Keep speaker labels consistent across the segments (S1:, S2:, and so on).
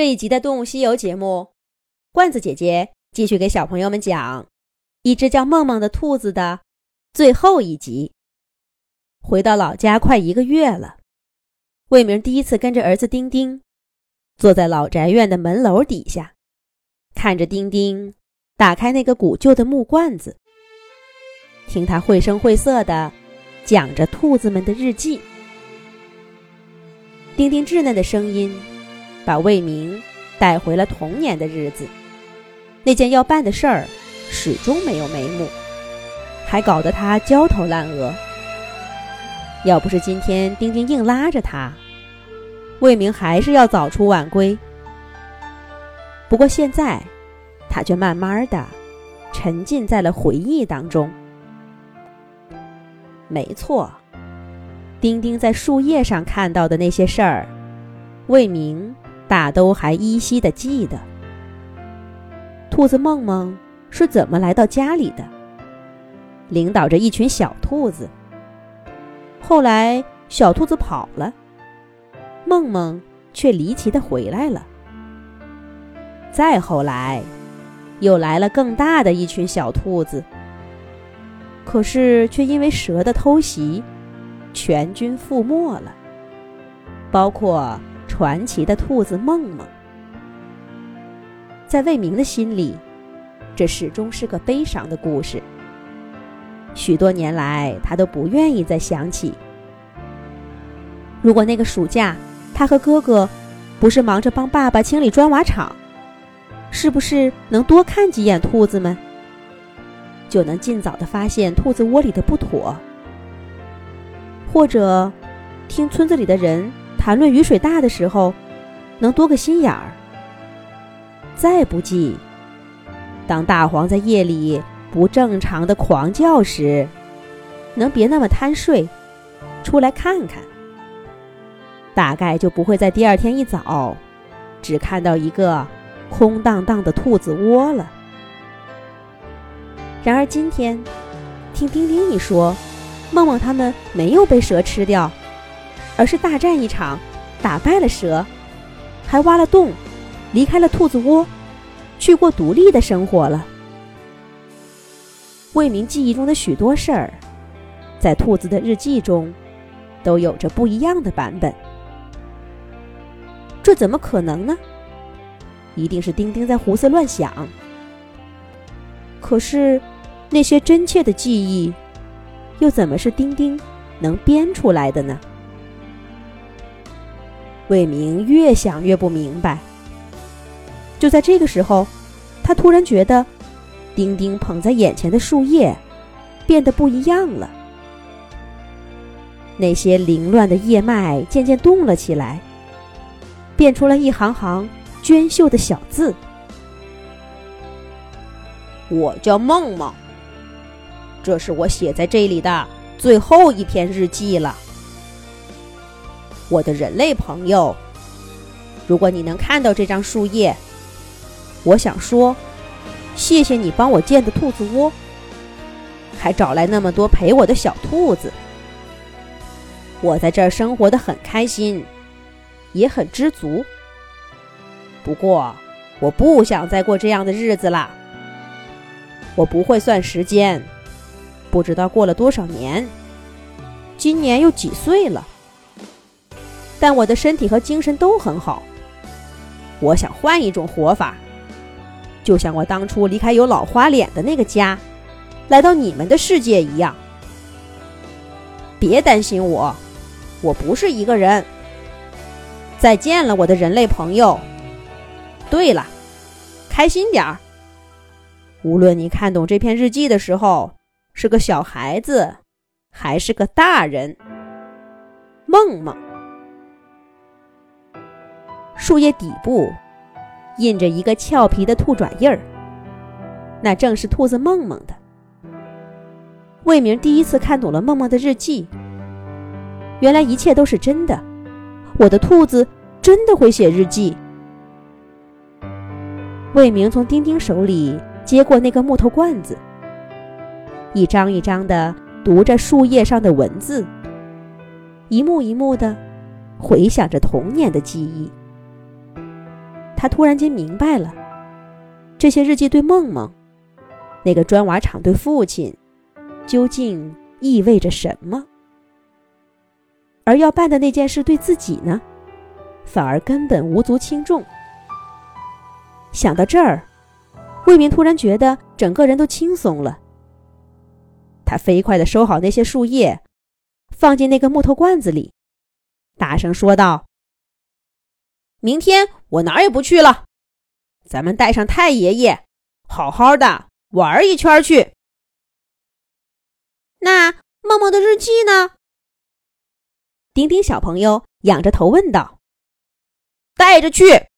S1: 这一集的《动物西游》节目，罐子姐姐继续给小朋友们讲一只叫梦梦的兔子的最后一集。回到老家快一个月了，魏明第一次跟着儿子丁丁坐在老宅院的门楼底下，看着丁丁打开那个古旧的木罐子，听他绘声绘色的讲着兔子们的日记。丁丁稚嫩的声音。把魏明带回了童年的日子，那件要办的事儿始终没有眉目，还搞得他焦头烂额。要不是今天丁丁硬拉着他，魏明还是要早出晚归。不过现在，他却慢慢的沉浸在了回忆当中。没错，丁丁在树叶上看到的那些事儿，魏明。大都还依稀的记得，兔子梦梦是怎么来到家里的，领导着一群小兔子。后来小兔子跑了，梦梦却离奇的回来了。再后来，又来了更大的一群小兔子，可是却因为蛇的偷袭，全军覆没了，包括。传奇的兔子梦梦，在魏明的心里，这始终是个悲伤的故事。许多年来，他都不愿意再想起。如果那个暑假，他和哥哥不是忙着帮爸爸清理砖瓦厂，是不是能多看几眼兔子们，就能尽早的发现兔子窝里的不妥？或者，听村子里的人。谈论雨水大的时候，能多个心眼儿。再不济，当大黄在夜里不正常的狂叫时，能别那么贪睡，出来看看。大概就不会在第二天一早，只看到一个空荡荡的兔子窝了。然而今天，听丁丁一说，梦梦他们没有被蛇吃掉。而是大战一场，打败了蛇，还挖了洞，离开了兔子窝，去过独立的生活了。魏明记忆中的许多事儿，在兔子的日记中，都有着不一样的版本。这怎么可能呢？一定是丁丁在胡思乱想。可是，那些真切的记忆，又怎么是丁丁能编出来的呢？魏明越想越不明白。就在这个时候，他突然觉得，丁丁捧在眼前的树叶变得不一样了。那些凌乱的叶脉渐渐动了起来，变出了一行行娟秀的小字：“我叫梦梦，这是我写在这里的最后一篇日记了。”我的人类朋友，如果你能看到这张树叶，我想说，谢谢你帮我建的兔子窝，还找来那么多陪我的小兔子。我在这儿生活的很开心，也很知足。不过，我不想再过这样的日子了。我不会算时间，不知道过了多少年，今年又几岁了。但我的身体和精神都很好。我想换一种活法，就像我当初离开有老花脸的那个家，来到你们的世界一样。别担心我，我不是一个人。再见了，我的人类朋友。对了，开心点儿。无论你看懂这篇日记的时候是个小孩子，还是个大人，梦梦。树叶底部印着一个俏皮的兔爪印儿，那正是兔子梦梦的。魏明第一次看懂了梦梦的日记，原来一切都是真的，我的兔子真的会写日记。魏明从丁丁手里接过那个木头罐子，一张一张的读着树叶上的文字，一幕一幕的回想着童年的记忆。他突然间明白了，这些日记对梦梦，那个砖瓦厂对父亲，究竟意味着什么？而要办的那件事对自己呢，反而根本无足轻重。想到这儿，魏明突然觉得整个人都轻松了。他飞快地收好那些树叶，放进那个木头罐子里，大声说道。明天我哪儿也不去了，咱们带上太爷爷，好好的玩一圈去。
S2: 那梦梦的日记呢？
S1: 丁丁小朋友仰着头问道。
S2: 带着去。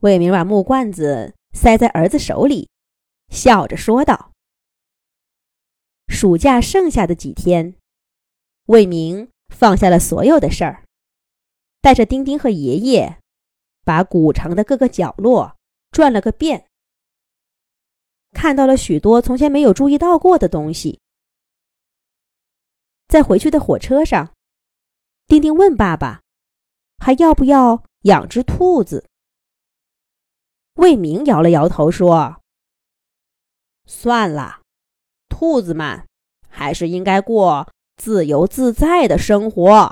S1: 魏明把木罐子塞在儿子手里，笑着说道。暑假剩下的几天，魏明放下了所有的事儿。带着丁丁和爷爷，把古城的各个角落转了个遍，看到了许多从前没有注意到过的东西。在回去的火车上，丁丁问爸爸：“还要不要养只兔子？”魏明摇了摇头说：“算了，兔子们还是应该过自由自在的生活。”